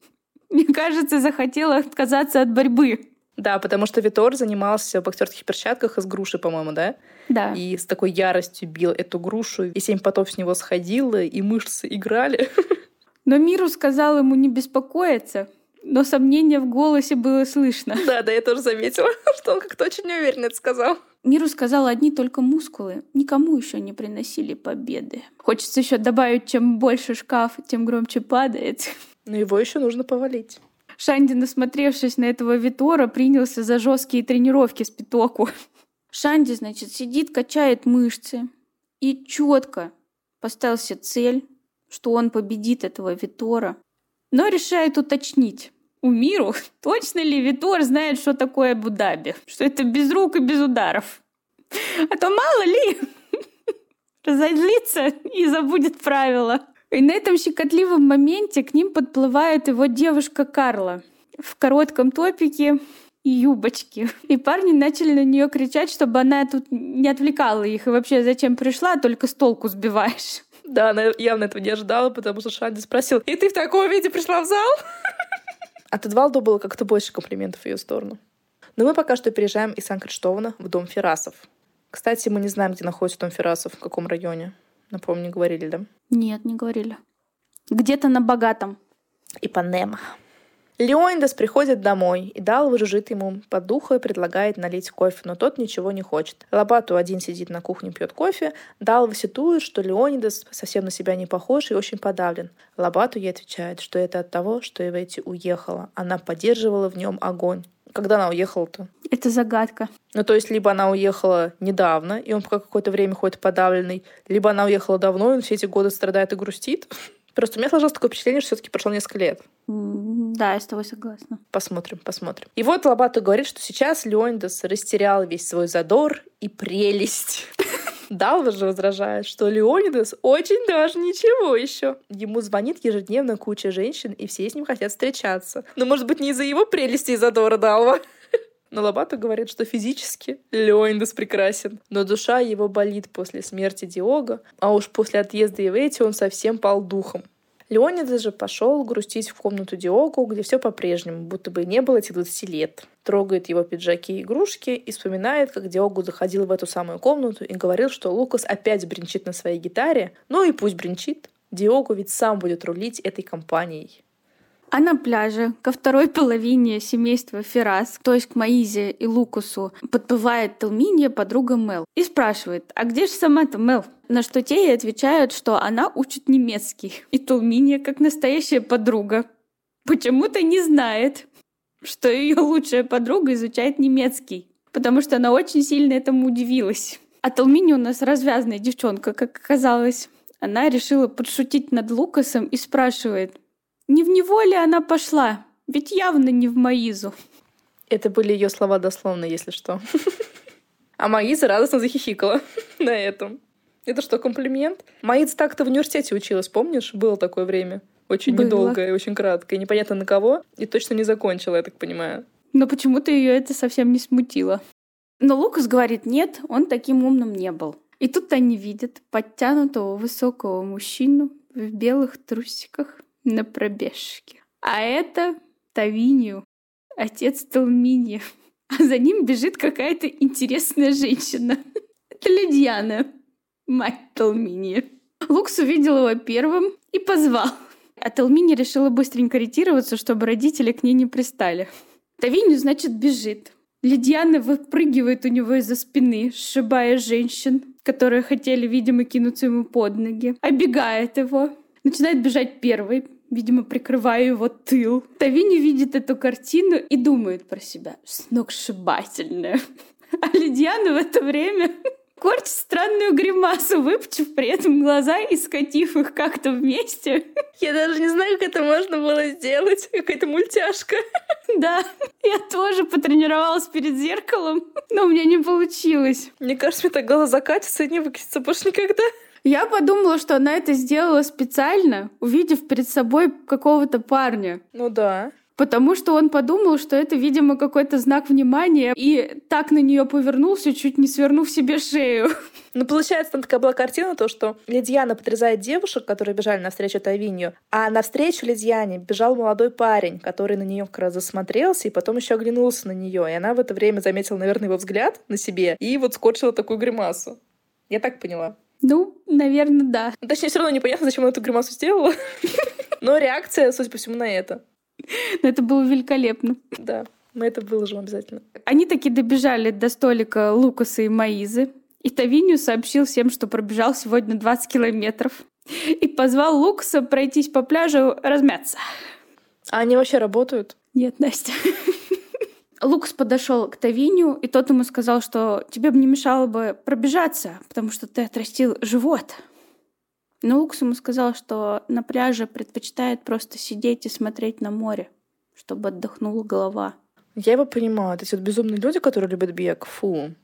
мне кажется, захотела отказаться от борьбы. Да, потому что Витор занимался в боксерских перчатках из груши, по-моему, да? Да. И с такой яростью бил эту грушу, и семь потов с него сходило, и мышцы играли. Но Миру сказал ему не беспокоиться, но сомнение в голосе было слышно. Да, да, я тоже заметила, что он как-то очень неуверенно это сказал. Миру сказал, одни только мускулы никому еще не приносили победы. Хочется еще добавить, чем больше шкаф, тем громче падает. Но его еще нужно повалить. Шанди, насмотревшись на этого Витора, принялся за жесткие тренировки с Питоку. Шанди, значит, сидит, качает мышцы и четко поставил себе цель что он победит этого Витора, но решает уточнить у Миру, точно ли Витор знает, что такое Абу-Даби, что это без рук и без ударов. А то мало ли, разозлится и забудет правила. И на этом щекотливом моменте к ним подплывает его девушка Карла в коротком топике и юбочке. И парни начали на нее кричать, чтобы она тут не отвлекала их. И вообще, зачем пришла, только с толку сбиваешь. Да, она явно этого не ожидала, потому что Шанди спросил, и ты в таком виде пришла в зал? От Эдвалду было как-то больше комплиментов в ее сторону. Но мы пока что переезжаем из Сан-Криштована в дом Ферасов. Кстати, мы не знаем, где находится дом Ферасов, в каком районе. Напомню, не говорили, да? Нет, не говорили. Где-то на богатом. Ипанема. Леонидас приходит домой, и Дал выжужит ему под духу и предлагает налить кофе, но тот ничего не хочет. Лопату один сидит на кухне, пьет кофе. Дал высетует, что Леонидас совсем на себя не похож и очень подавлен. Лопату ей отвечает, что это от того, что Эвети уехала. Она поддерживала в нем огонь. Когда она уехала-то? Это загадка. Ну, то есть, либо она уехала недавно, и он пока какое-то время ходит подавленный, либо она уехала давно, и он все эти годы страдает и грустит. Просто у меня сложилось такое впечатление, что все-таки прошло несколько лет. Да, я с тобой согласна. Посмотрим, посмотрим. И вот Лобато говорит, что сейчас Леонидас растерял весь свой задор и прелесть. Далва же возражает, что Леонидас очень даже ничего еще. Ему звонит ежедневно куча женщин, и все с ним хотят встречаться. Но, может быть, не из-за его прелести и задора Далва. Но Лобато говорит, что физически Леониндас прекрасен, но душа его болит после смерти Диога, а уж после отъезда Ивети он совсем пал духом. Леонидас же пошел грустить в комнату Диогу, где все по-прежнему, будто бы не было этих 20 лет. Трогает его пиджаки и игрушки и вспоминает, как Диогу заходил в эту самую комнату и говорил, что Лукас опять бренчит на своей гитаре. Ну и пусть бренчит. Диогу ведь сам будет рулить этой компанией. А на пляже ко второй половине семейства Ферас, то есть к Маизе и Лукусу, подбывает Талминия, подруга Мел, и спрашивает, а где же сама-то Мел? На что те ей отвечают, что она учит немецкий. И Талминия, как настоящая подруга, почему-то не знает, что ее лучшая подруга изучает немецкий, потому что она очень сильно этому удивилась. А Талмини у нас развязная девчонка, как оказалось. Она решила подшутить над Лукасом и спрашивает, не в него ли она пошла? Ведь явно не в Маизу. Это были ее слова дословно, если что. А Маиза радостно захихикала на этом. Это что, комплимент? Маиз так-то в университете училась, помнишь? Было такое время. Очень Было. недолгое, очень краткое. Непонятно на кого. И точно не закончила, я так понимаю. Но почему-то ее это совсем не смутило. Но Лукас говорит, нет, он таким умным не был. И тут они видят подтянутого высокого мужчину в белых трусиках на пробежке. А это Тавинью, отец Талмини. А за ним бежит какая-то интересная женщина. Это Лидьяна, мать Талмини. Лукс увидел его первым и позвал. А Талмини решила быстренько ретироваться, чтобы родители к ней не пристали. Тавинью, значит, бежит. Лидьяна выпрыгивает у него из-за спины, сшибая женщин, которые хотели, видимо, кинуться ему под ноги. Оббегает его. Начинает бежать первый, видимо, прикрывая его тыл. Тавини видит эту картину и думает про себя. Сногсшибательная. А Лидьяна в это время корчит странную гримасу, выпучив при этом глаза и скатив их как-то вместе. Я даже не знаю, как это можно было сделать. Какая-то мультяшка. Да, я тоже потренировалась перед зеркалом, но у меня не получилось. Мне кажется, мне так глаза закатятся и не выкатятся больше никогда. Я подумала, что она это сделала специально, увидев перед собой какого-то парня. Ну да потому что он подумал, что это, видимо, какой-то знак внимания, и так на нее повернулся, чуть не свернув себе шею. Ну, получается, там такая была картина, то, что Лидьяна подрезает девушек, которые бежали навстречу Тавинью, а навстречу Лидьяне бежал молодой парень, который на нее как раз засмотрелся и потом еще оглянулся на нее, и она в это время заметила, наверное, его взгляд на себе и вот скорчила такую гримасу. Я так поняла. Ну, наверное, да. Точнее, все равно непонятно, зачем она эту гримасу сделала. Но реакция, судя по всему, на это. Но это было великолепно. Да, мы это выложим обязательно. Они таки добежали до столика Лукаса и Маизы. И Тавинью сообщил всем, что пробежал сегодня 20 километров. И позвал Лукаса пройтись по пляжу размяться. А они вообще работают? Нет, Настя. Лукас подошел к Тавиню, и тот ему сказал, что тебе бы не мешало бы пробежаться, потому что ты отрастил живот. Но Лукс ему сказал, что на пляже предпочитает просто сидеть и смотреть на море, чтобы отдохнула голова. Я его понимаю. Это вот безумные люди, которые любят бег. Фу.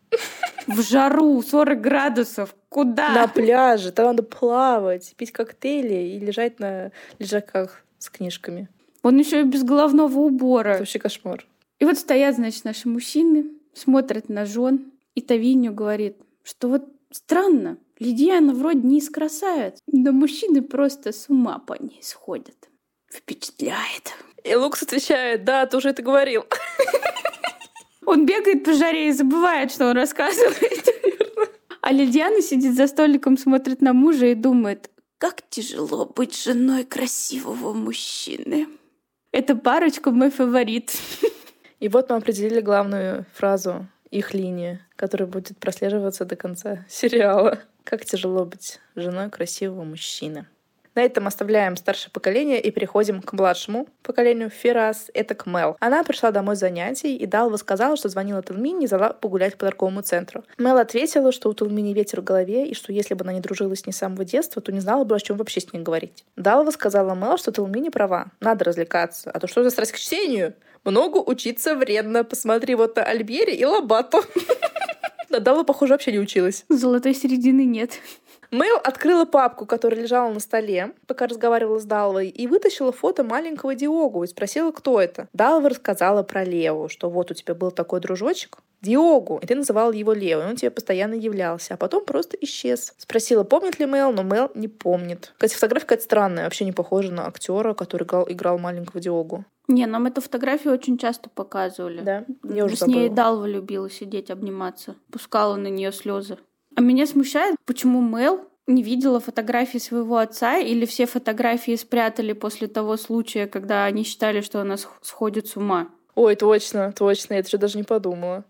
В жару 40 градусов. Куда? На пляже. Там надо плавать, пить коктейли и лежать на лежаках с книжками. Он еще и без головного убора. Это вообще кошмар. И вот стоят, значит, наши мужчины, смотрят на жен, и Тавиню говорит, что вот странно, Лидиана вроде не из красавиц, но мужчины просто с ума по ней сходят. Впечатляет. И Лукс отвечает, да, ты уже это говорил. Он бегает по жаре и забывает, что он рассказывает. А Лидиана сидит за столиком, смотрит на мужа и думает, как тяжело быть женой красивого мужчины. Эта парочка мой фаворит. И вот мы определили главную фразу их линии, которая будет прослеживаться до конца сериала. Как тяжело быть женой красивого мужчины. На этом оставляем старшее поколение и переходим к младшему поколению. Фирас — это к. Она пришла домой с занятий, и Далва сказала, что звонила Талмини и зала погулять по торговому центру. Мел ответила, что у Талмини ветер в голове, и что если бы она не дружила с ней с самого детства, то не знала бы, о чем вообще с ней говорить. Далва сказала Мел, что Талмини права, надо развлекаться, а то что за страсть к чтению? Много учиться вредно. Посмотри вот на Альбери и Лобату. Дала, похоже, вообще не училась. Золотой середины нет. Мэл открыла папку, которая лежала на столе, пока разговаривала с Далвой, и вытащила фото маленького Диогу и спросила, кто это. Далва рассказала про Леву, что вот у тебя был такой дружочек, Диогу, и ты называл его Лео, и он тебе постоянно являлся, а потом просто исчез. Спросила, помнит ли Мэл, но Мэл не помнит. Кстати, фотография какая-то странная, вообще не похожа на актера, который играл, играл маленького Диогу. Не, нам эту фотографию очень часто показывали. Да, я уже С ней Далва любила сидеть, обниматься. Пускала на нее слезы. А меня смущает, почему Мэл не видела фотографии своего отца или все фотографии спрятали после того случая, когда они считали, что она сходит с ума? Ой, точно, точно, я даже не подумала.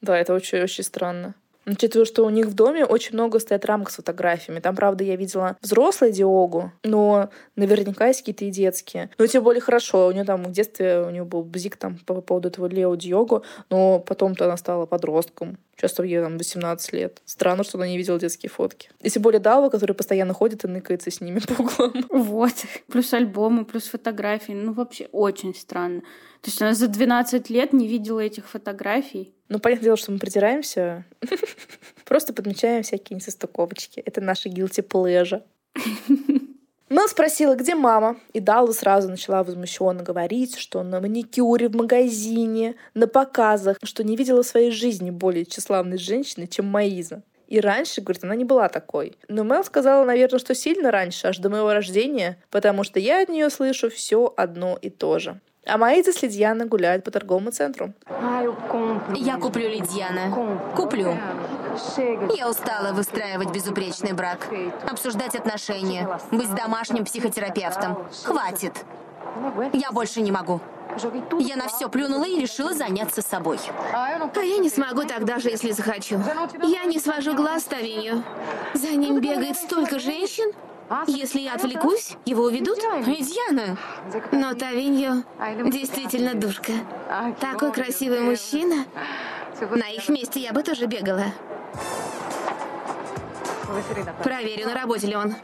Да, это очень-очень странно. Учитывая, что у них в доме очень много стоят рамок с фотографиями. Там, правда, я видела взрослую Диогу, но наверняка есть какие-то и детские. Но тем более хорошо. У нее там в детстве у нее был бзик там по поводу этого Лео Диогу, но потом-то она стала подростком. Часто ей там 18 лет. Странно, что она не видела детские фотки. И тем более Дава, который постоянно ходит и ныкается с ними по углам. Вот. Плюс альбомы, плюс фотографии. Ну, вообще очень странно. То есть она за 12 лет не видела этих фотографий. Ну, понятное дело, что мы притираемся. Просто подмечаем всякие несостыковочки. Это наши guilty pleasure. Мэл спросила, где мама, и Далла сразу начала возмущенно говорить, что на маникюре в магазине, на показах, что не видела в своей жизни более тщеславной женщины, чем Маиза. И раньше, говорит, она не была такой. Но Мэл сказала, наверное, что сильно раньше, аж до моего рождения, потому что я от нее слышу все одно и то же. А Маиза с Лидьяна гуляют по торговому центру. Я куплю Лидьяна. Куплю. Я устала выстраивать безупречный брак, обсуждать отношения, быть домашним психотерапевтом. Хватит. Я больше не могу. Я на все плюнула и решила заняться собой. А я не смогу так даже, если захочу. Я не свожу глаз Тавинью. За ним бегает столько женщин. Если я отвлекусь, его уведут? Медьяна. Но Тавиньо действительно душка. Такой красивый мужчина. На их месте я бы тоже бегала. Проверю, на работе ли он.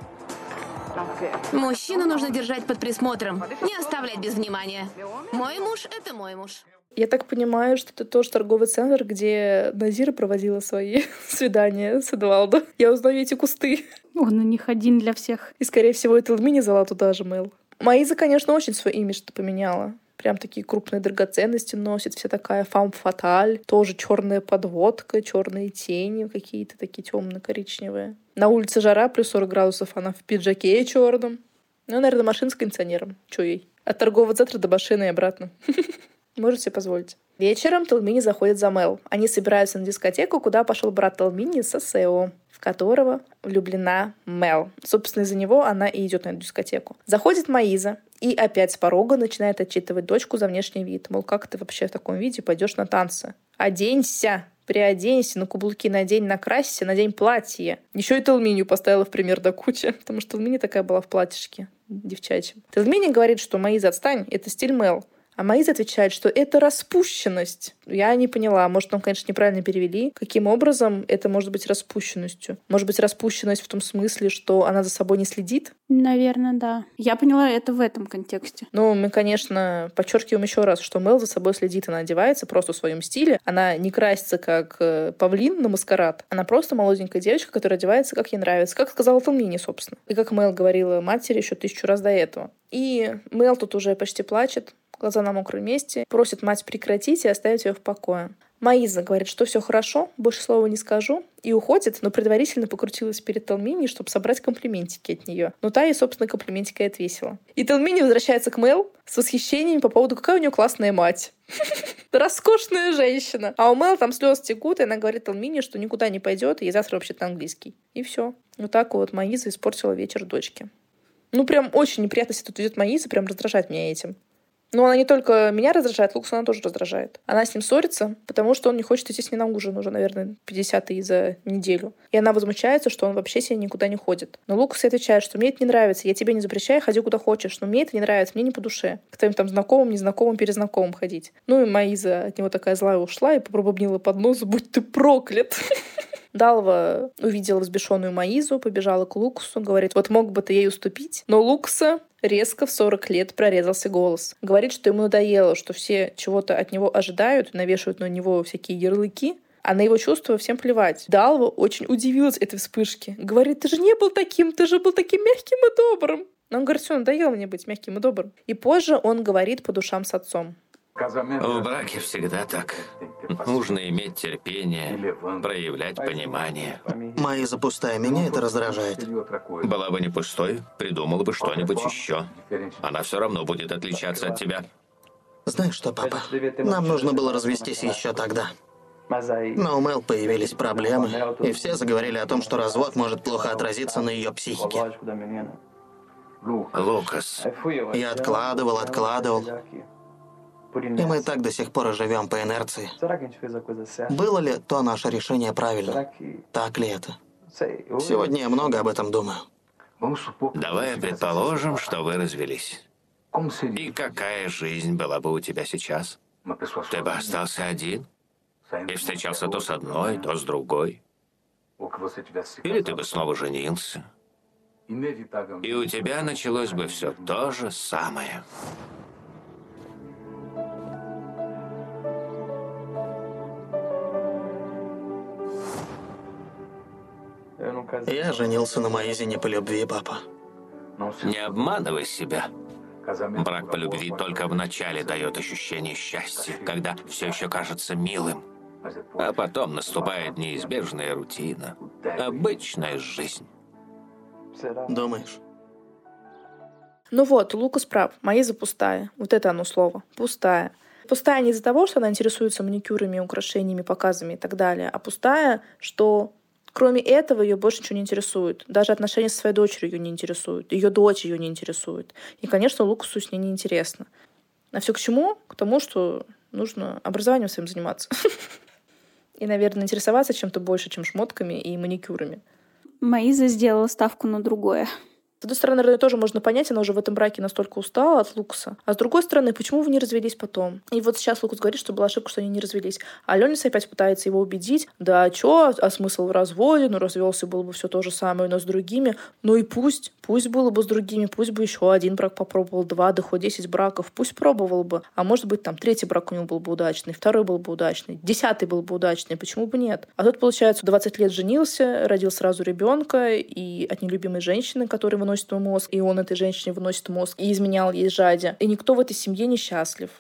Мужчину нужно держать под присмотром, не оставлять без внимания. Мой муж — это мой муж. Я так понимаю, что это тоже торговый центр, где Назира проводила свои свидания с Эдуалдо. Я узнаю эти кусты. Он у них один для всех. И, скорее всего, это Эльмини звала туда же Мэл. Маиза, конечно, очень свой имидж поменяла. Прям такие крупные драгоценности носит, вся такая фам фаталь, тоже черная подводка, черные тени какие-то такие темно-коричневые. На улице жара, плюс 40 градусов, она в пиджаке черном. Ну, наверное, машина с кондиционером. Чё ей? От торгового центра до машины и обратно. Можете позволить. Вечером Талмини заходит за Мел. Они собираются на дискотеку, куда пошел брат Талмини со Сео, в которого влюблена Мел. Собственно, из-за него она и идет на эту дискотеку. Заходит Маиза и опять с порога начинает отчитывать дочку за внешний вид. Мол, как ты вообще в таком виде пойдешь на танцы? Оденься! приоденься, на каблуки надень, накрасься, надень платье. Еще и Телминию поставила в пример до кучи, потому что Телмини такая была в платьишке девчачьем. Телмини говорит, что Маиза, отстань, это стиль Мел. А Маиза отвечает, что это распущенность. Я не поняла. Может, он, конечно, неправильно перевели. Каким образом это может быть распущенностью? Может быть, распущенность в том смысле, что она за собой не следит? Наверное, да. Я поняла это в этом контексте. Ну, мы, конечно, подчеркиваем еще раз, что Мел за собой следит. Она одевается просто в своем стиле. Она не красится, как э, павлин на маскарад. Она просто молоденькая девочка, которая одевается, как ей нравится. Как сказала Талмини, собственно. И как Мел говорила матери еще тысячу раз до этого. И Мел тут уже почти плачет глаза на мокром месте, просит мать прекратить и оставить ее в покое. Маиза говорит, что все хорошо, больше слова не скажу, и уходит, но предварительно покрутилась перед Талмини, чтобы собрать комплиментики от нее. Но та ей, собственно, комплиментики и отвесила. И Талмини возвращается к Мэл с восхищением по поводу, какая у нее классная мать. Роскошная женщина. А у Мэл там слез текут, и она говорит Талмини, что никуда не пойдет, и завтра вообще-то английский. И все. Вот так вот Маиза испортила вечер дочке. Ну, прям очень неприятно себя тут ведет Маиза, прям раздражает меня этим. Но она не только меня раздражает, Лукас она тоже раздражает. Она с ним ссорится, потому что он не хочет идти с ней на ужин уже, наверное, 50-й за неделю. И она возмущается, что он вообще себе никуда не ходит. Но Лукас отвечает, что мне это не нравится, я тебе не запрещаю, ходи куда хочешь, но мне это не нравится, мне не по душе. К твоим там знакомым, незнакомым, перезнакомым ходить. Ну и Маиза от него такая злая ушла и пробубнила под нос, будь ты проклят. Далва увидела взбешенную Маизу, побежала к Лукусу, говорит, вот мог бы ты ей уступить. Но Лукса резко в 40 лет прорезался голос. Говорит, что ему надоело, что все чего-то от него ожидают, навешивают на него всякие ярлыки, а на его чувства всем плевать. Далва очень удивилась этой вспышке. Говорит, ты же не был таким, ты же был таким мягким и добрым. Но он говорит, все, надоело мне быть мягким и добрым. И позже он говорит по душам с отцом. В браке всегда так. Нужно иметь терпение, проявлять понимание. Моя запустая меня это раздражает. Была бы не пустой, придумала бы что-нибудь еще. Она все равно будет отличаться от тебя. Знаешь что, папа? Нам нужно было развестись еще тогда. Но у Мел появились проблемы, и все заговорили о том, что развод может плохо отразиться на ее психике. Лукас, Я откладывал, откладывал. И мы так до сих пор и живем по инерции. Было ли то наше решение правильно? Так ли это? Сегодня я много об этом думаю. давай предположим, что вы развелись. И какая жизнь была бы у тебя сейчас? Ты бы остался один? И встречался то с одной, то с другой? Или ты бы снова женился? И у тебя началось бы все то же самое. Я женился на Маизе не по любви, папа. Не обманывай себя. Брак по любви только в начале дает ощущение счастья, когда все еще кажется милым. А потом наступает неизбежная рутина, обычная жизнь. Думаешь? Ну вот, Лукас прав. Маиза пустая. Вот это оно слово. Пустая. Пустая не из-за того, что она интересуется маникюрами, украшениями, показами и так далее, а пустая, что Кроме этого, ее больше ничего не интересует. Даже отношения со своей дочерью ее не интересуют. Ее дочь ее не интересует. И, конечно, Лукасу с ней не интересно. А все к чему? К тому, что нужно образованием своим заниматься. И, наверное, интересоваться чем-то больше, чем шмотками и маникюрами. Маиза сделала ставку на другое. Одной стороны, наверное, тоже можно понять, она уже в этом браке настолько устала от Лукаса. А с другой стороны, почему вы не развелись потом? И вот сейчас Лукас говорит, что была ошибка, что они не развелись. А Ленис опять пытается его убедить. Да, чё, а смысл в разводе? Ну, развелся было бы все то же самое, но с другими. Ну и пусть, пусть было бы с другими, пусть бы еще один брак попробовал, два, да хоть десять браков, пусть пробовал бы. А может быть, там третий брак у него был бы удачный, второй был бы удачный, десятый был бы удачный, почему бы нет? А тут, получается, 20 лет женился, родил сразу ребенка, и от нелюбимой женщины, которая выносит выносит ему мозг, и он этой женщине выносит мозг, и изменял ей жадя. И никто в этой семье не счастлив.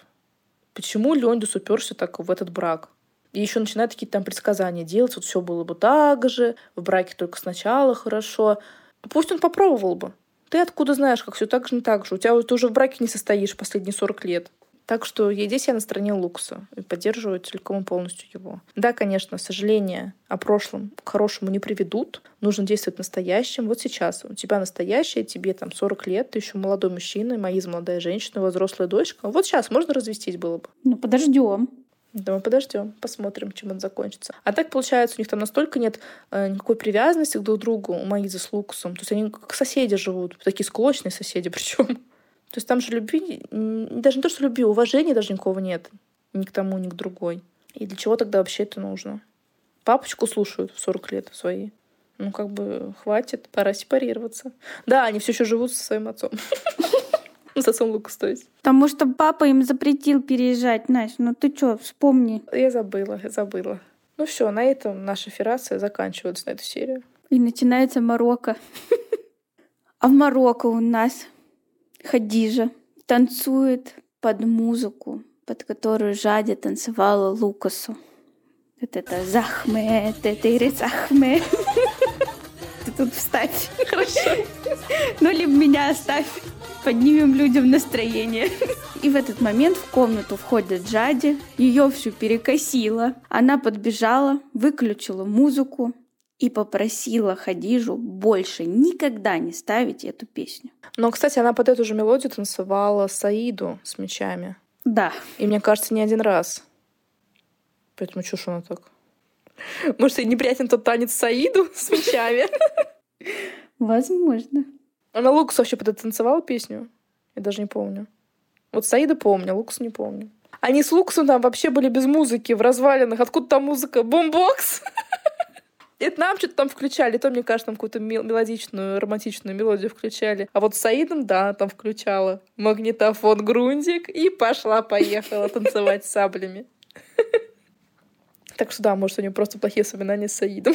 Почему Леондус уперся так в этот брак? И еще начинает какие-то там предсказания делать, вот все было бы так же, в браке только сначала хорошо. Пусть он попробовал бы. Ты откуда знаешь, как все так же, не так же? У тебя ты уже в браке не состоишь последние 40 лет. Так что здесь я на стороне Лукаса и поддерживаю целиком и полностью его. Да, конечно, сожаления о прошлом к хорошему не приведут. Нужно действовать настоящим. Вот сейчас у тебя настоящее, тебе там 40 лет, ты еще молодой мужчина, Маиза молодая женщина, взрослая дочка. Вот сейчас можно развестись было бы. Ну, подождем. Да, мы подождем, посмотрим, чем это закончится. А так, получается, у них там настолько нет э, никакой привязанности друг к другу у Маизы с Лукасом. То есть они как соседи живут, такие склочные соседи причем. То есть там же любви, даже не то, что любви, уважения даже никакого нет. Ни к тому, ни к другой. И для чего тогда вообще это нужно? Папочку слушают в 40 лет свои. Ну, как бы, хватит, пора сепарироваться. Да, они все еще живут со своим отцом. С отцом Лукас, то есть. Потому что папа им запретил переезжать, Настя. Ну ты что, вспомни. Я забыла, я забыла. Ну все, на этом наша ферация заканчивается на эту серию. И начинается Марокко. А в Марокко у нас Хадижа танцует под музыку, под которую Жадя танцевала Лукасу. Вот это Захме, это Захме. Ты тут вставь. Хорошо. Ну, либо меня оставь. Поднимем людям настроение. И в этот момент в комнату входит Джади. Ее всю перекосило. Она подбежала, выключила музыку, и попросила Хадижу больше никогда не ставить эту песню. Но, кстати, она под эту же мелодию танцевала Саиду с мечами. Да. И мне кажется, не один раз. Поэтому чушь она так. Может, и неприятен тот танец Саиду с мечами? Возможно. Она Лукас вообще под это танцевала песню? Я даже не помню. Вот Саида помню, Лукас не помню. Они с Лукасом там вообще были без музыки, в развалинах. Откуда там музыка? Бомбокс! Это нам что-то там включали, то, мне кажется, там какую-то мелодичную, романтичную мелодию включали. А вот с Саидом, да, там включала магнитофон грунтик и пошла-поехала танцевать с саблями. Так что да, может, у нее просто плохие воспоминания с Саидом.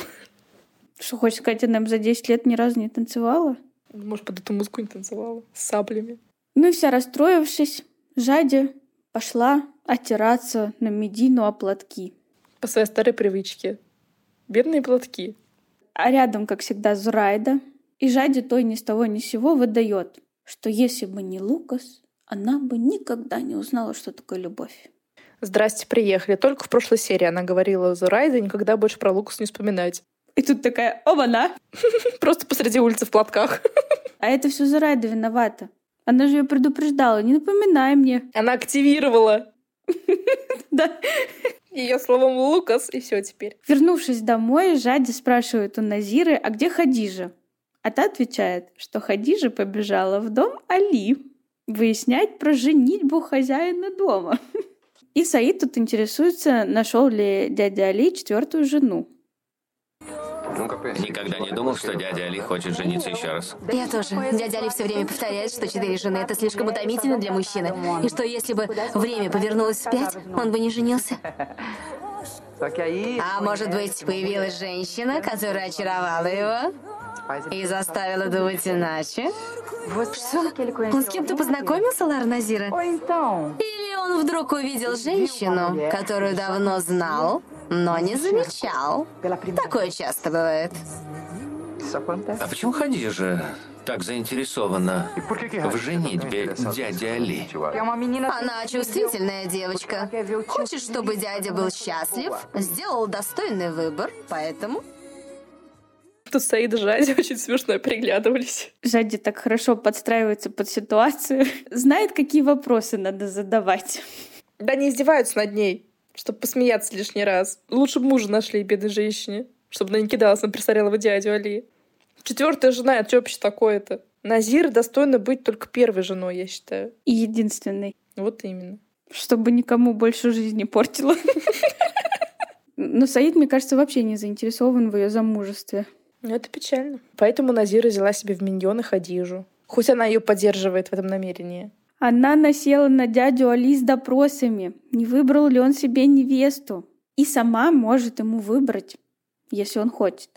Что, хочешь сказать, она за 10 лет ни разу не танцевала? Может, под эту музыку не танцевала. С саблями. Ну и вся расстроившись, Жади пошла оттираться на Медину о платки. По своей старой привычке. Бедные платки. А рядом, как всегда, Зурайда. И Жади той ни с того ни с сего выдает, что если бы не Лукас, она бы никогда не узнала, что такое любовь. Здрасте, приехали. Только в прошлой серии она говорила за Райда никогда больше про Лукас не вспоминать. И тут такая, оба-на! Просто посреди улицы в платках. А это все за Райда виновата. Она же ее предупреждала, не напоминай мне. Она активировала. Да. Ее словом Лукас, и все теперь. Вернувшись домой, Жади спрашивает у Назиры, а где Хадижа? А та отвечает, что Хадижа побежала в дом Али выяснять про женитьбу хозяина дома. И Саид тут интересуется, нашел ли дядя Али четвертую жену. Никогда не думал, что дядя Али хочет жениться еще раз. Я тоже. Дядя Али все время повторяет, что четыре жены — это слишком утомительно для мужчины. И что если бы время повернулось вспять, он бы не женился. А может быть, появилась женщина, которая очаровала его и заставила думать иначе? Что? Он с кем-то познакомился, Лар Назира? Или он вдруг увидел женщину, которую давно знал, но не замечал? Такое часто бывает. А почему Хадижа так заинтересована в женитьбе дяди Али? Она чувствительная девочка. Хочет, чтобы дядя был счастлив, сделал достойный выбор, поэтому... Тут Саид и Жади очень смешно приглядывались. Жади так хорошо подстраивается под ситуацию, знает, какие вопросы надо задавать. Да не издеваются над ней, чтобы посмеяться лишний раз. Лучше бы мужа нашли бедной женщине, чтобы она не кидалась на престарелого дядю Али. Четвертая жена, это что вообще такое-то? Назир достойна быть только первой женой, я считаю. И единственной. Вот именно. Чтобы никому больше жизни портила. Но Саид, мне кажется, вообще не заинтересован в ее замужестве. Ну, это печально. Поэтому Назира взяла себе в миньоны Хадижу. Хоть она ее поддерживает в этом намерении. Она насела на дядю Али с допросами, не выбрал ли он себе невесту. И сама может ему выбрать, если он хочет.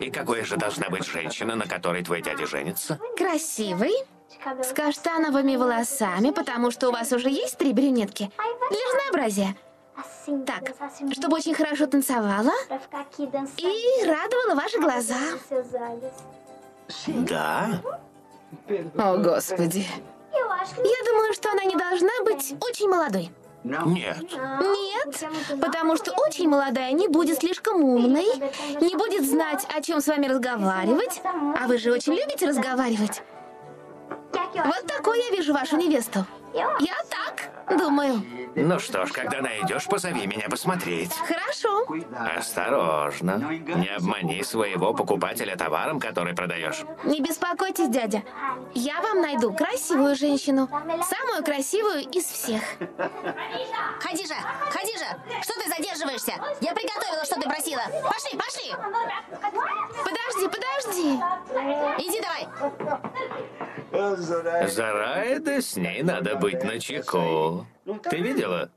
И какой же должна быть женщина, на которой твой дядя женится? Красивый, с каштановыми волосами, потому что у вас уже есть три брюнетки. Для разнообразия. Так, чтобы очень хорошо танцевала и радовала ваши глаза. Да? О, Господи. Я думаю, что она не должна быть очень молодой. Нет. Нет, потому что очень молодая не будет слишком умной, не будет знать, о чем с вами разговаривать. А вы же очень любите разговаривать. Вот такой я вижу вашу невесту. Я так думаю. Ну что ж, когда найдешь, позови меня посмотреть. Хорошо. Осторожно. Не обмани своего покупателя товаром, который продаешь. Не беспокойтесь, дядя. Я вам найду красивую женщину. Самую красивую из всех. Хадижа, Хадижа, что ты задерживаешься? Я приготовила, что ты просила. Пошли, пошли. Подожди, подожди. Иди давай. Зарайда, с ней надо быть начеку. Ты видела?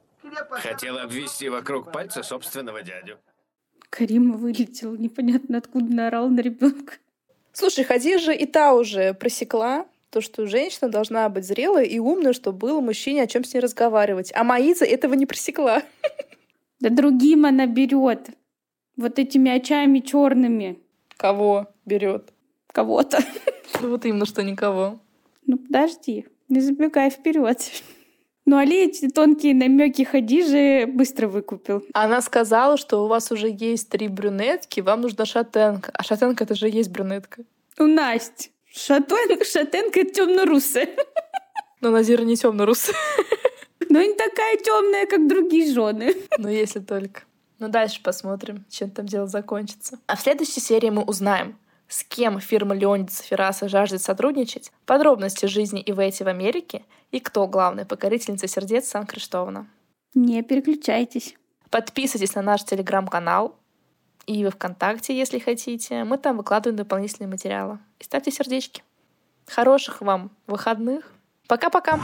Хотела обвести вокруг пальца собственного дядю. Карима вылетел, непонятно откуда наорал на ребенка. Слушай, Хадижа и та уже просекла то, что женщина должна быть зрелой и умной, чтобы было мужчине о чем с ней разговаривать. А Маиза этого не просекла. Да другим она берет. Вот этими очами черными. Кого берет? Кого-то. Вот именно, что никого. Ну подожди, не забегай вперед. Ну, Али эти тонкие намеки Хадижи быстро выкупил. Она сказала, что у вас уже есть три брюнетки, вам нужна шатенка. А шатенка это же есть брюнетка. У Насти. Шатен, шатенка темно-русая. Но Назира не темно-русая. Но не такая темная, как другие жены. Ну, если только. Ну, дальше посмотрим, чем там дело закончится. А в следующей серии мы узнаем, с кем фирма Леонида Ферраса жаждет сотрудничать, подробности жизни Ивети в Америке и кто главная покорительница сердец Сан-Криштовна. Не переключайтесь. Подписывайтесь на наш телеграм-канал и во ВКонтакте, если хотите. Мы там выкладываем дополнительные материалы. И ставьте сердечки. Хороших вам выходных. Пока-пока.